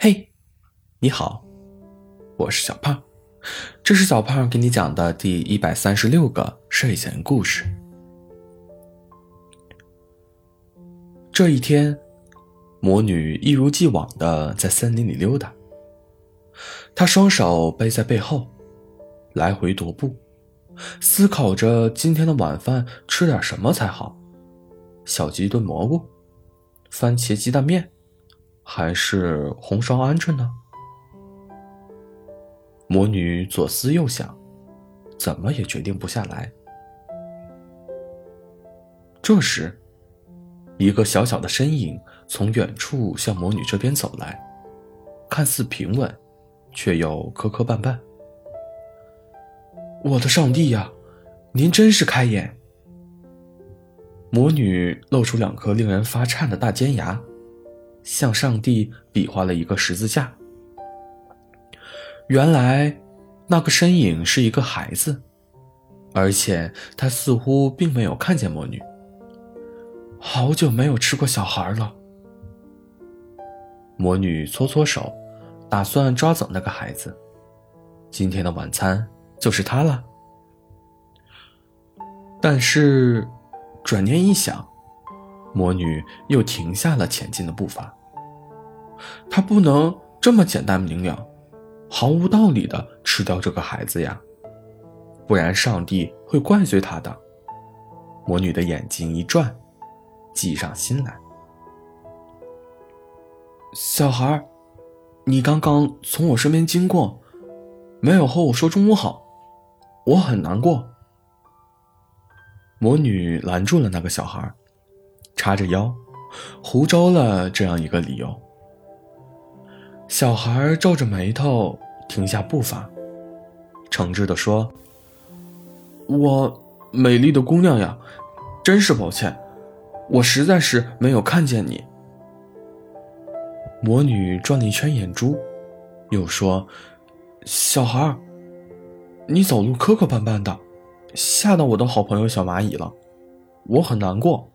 嘿，你好，我是小胖，这是小胖给你讲的第一百三十六个睡前故事。这一天，魔女一如既往的在森林里溜达，她双手背在背后，来回踱步，思考着今天的晚饭吃点什么才好：小鸡炖蘑菇，番茄鸡蛋面。还是红烧鹌鹑呢？魔女左思右想，怎么也决定不下来。这时，一个小小的身影从远处向魔女这边走来，看似平稳，却又磕磕绊绊。我的上帝呀，您真是开眼！魔女露出两颗令人发颤的大尖牙。向上帝比划了一个十字架。原来，那个身影是一个孩子，而且他似乎并没有看见魔女。好久没有吃过小孩了。魔女搓搓手，打算抓走那个孩子。今天的晚餐就是他了。但是，转念一想，魔女又停下了前进的步伐。他不能这么简单明了、毫无道理的吃掉这个孩子呀，不然上帝会怪罪他的。魔女的眼睛一转，计上心来。小孩，你刚刚从我身边经过，没有和我说中午好，我很难过。魔女拦住了那个小孩，叉着腰，胡诌了这样一个理由。小孩皱着眉头，停下步伐，诚挚地说：“我美丽的姑娘呀，真是抱歉，我实在是没有看见你。”魔女转了一圈眼珠，又说：“小孩，你走路磕磕绊绊的，吓到我的好朋友小蚂蚁了，我很难过。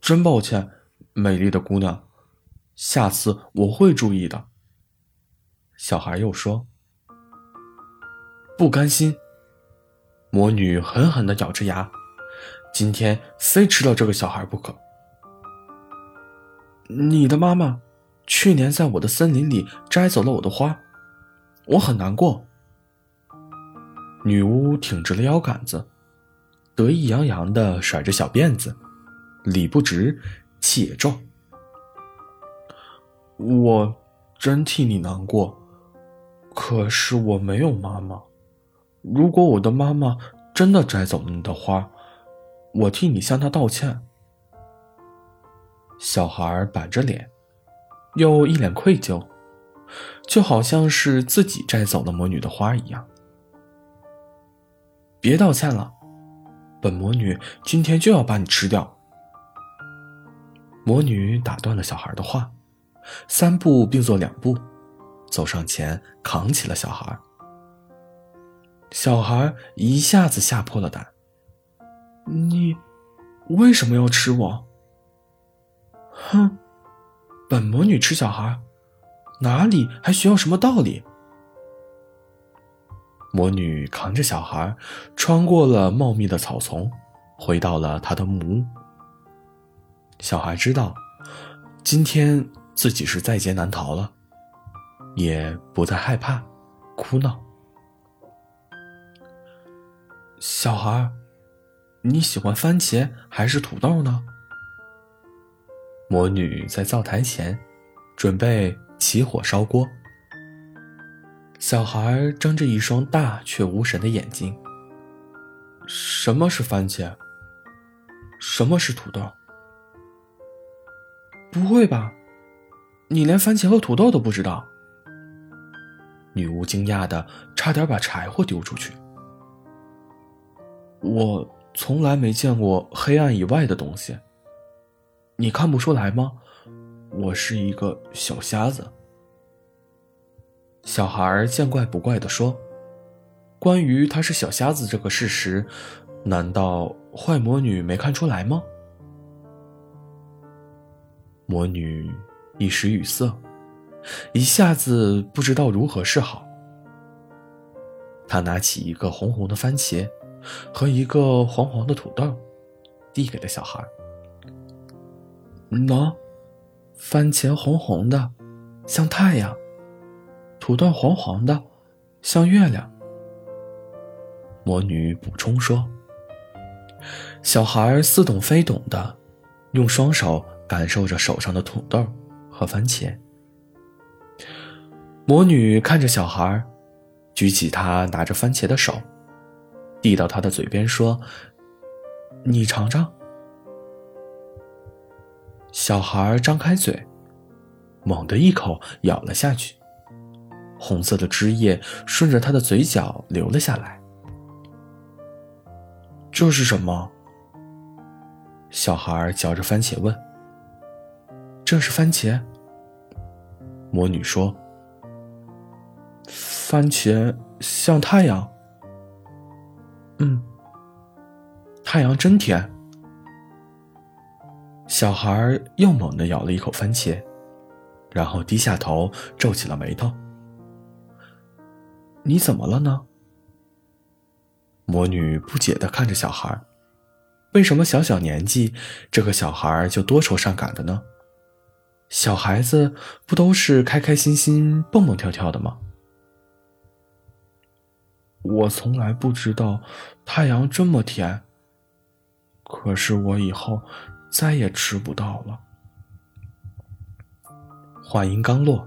真抱歉，美丽的姑娘。”下次我会注意的。小孩又说：“不甘心。”魔女狠狠的咬着牙，今天非吃了这个小孩不可。你的妈妈去年在我的森林里摘走了我的花，我很难过。女巫挺直了腰杆子，得意洋洋的甩着小辫子，理不直，气也壮。我真替你难过，可是我没有妈妈。如果我的妈妈真的摘走了你的花，我替你向她道歉。小孩板着脸，又一脸愧疚，就好像是自己摘走了魔女的花一样。别道歉了，本魔女今天就要把你吃掉。魔女打断了小孩的话。三步并作两步，走上前扛起了小孩。小孩一下子吓破了胆：“你为什么要吃我？”“哼，本魔女吃小孩，哪里还需要什么道理？”魔女扛着小孩，穿过了茂密的草丛，回到了她的木屋。小孩知道，今天。自己是在劫难逃了，也不再害怕、哭闹。小孩，你喜欢番茄还是土豆呢？魔女在灶台前准备起火烧锅。小孩睁着一双大却无神的眼睛。什么是番茄？什么是土豆？不会吧？你连番茄和土豆都不知道？女巫惊讶的差点把柴火丢出去。我从来没见过黑暗以外的东西。你看不出来吗？我是一个小瞎子。小孩见怪不怪的说：“关于他是小瞎子这个事实，难道坏魔女没看出来吗？”魔女。一时语塞，一下子不知道如何是好。他拿起一个红红的番茄和一个黄黄的土豆，递给了小孩。喏，番茄红红的，像太阳；土豆黄黄的，像月亮。魔女补充说。小孩似懂非懂的，用双手感受着手上的土豆和番茄。魔女看着小孩，举起他拿着番茄的手，递到他的嘴边说：“你尝尝。”小孩张开嘴，猛地一口咬了下去，红色的汁液顺着他的嘴角流了下来。这是什么？小孩嚼着番茄问：“这是番茄。”魔女说：“番茄像太阳。”“嗯，太阳真甜。”小孩又猛地咬了一口番茄，然后低下头皱起了眉头。“你怎么了呢？”魔女不解的看着小孩。为什么小小年纪，这个小孩就多愁善感的呢？小孩子不都是开开心心、蹦蹦跳跳的吗？我从来不知道太阳这么甜。可是我以后再也吃不到了。话音刚落，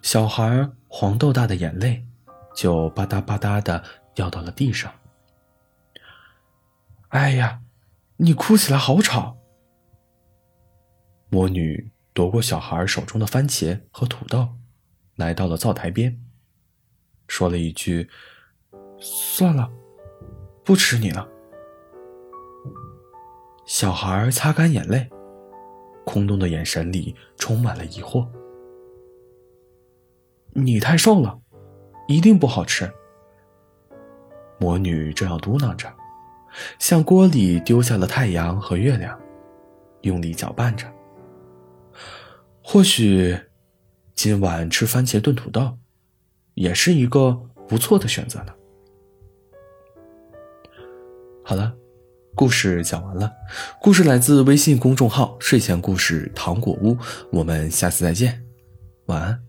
小孩黄豆大的眼泪就吧嗒吧嗒的掉到了地上。哎呀！你哭起来好吵。魔女夺过小孩手中的番茄和土豆，来到了灶台边，说了一句：“算了，不吃你了。”小孩擦干眼泪，空洞的眼神里充满了疑惑。“你太瘦了，一定不好吃。”魔女正要嘟囔着。向锅里丢下了太阳和月亮，用力搅拌着。或许，今晚吃番茄炖土豆，也是一个不错的选择呢。好了，故事讲完了。故事来自微信公众号“睡前故事糖果屋”。我们下次再见，晚安。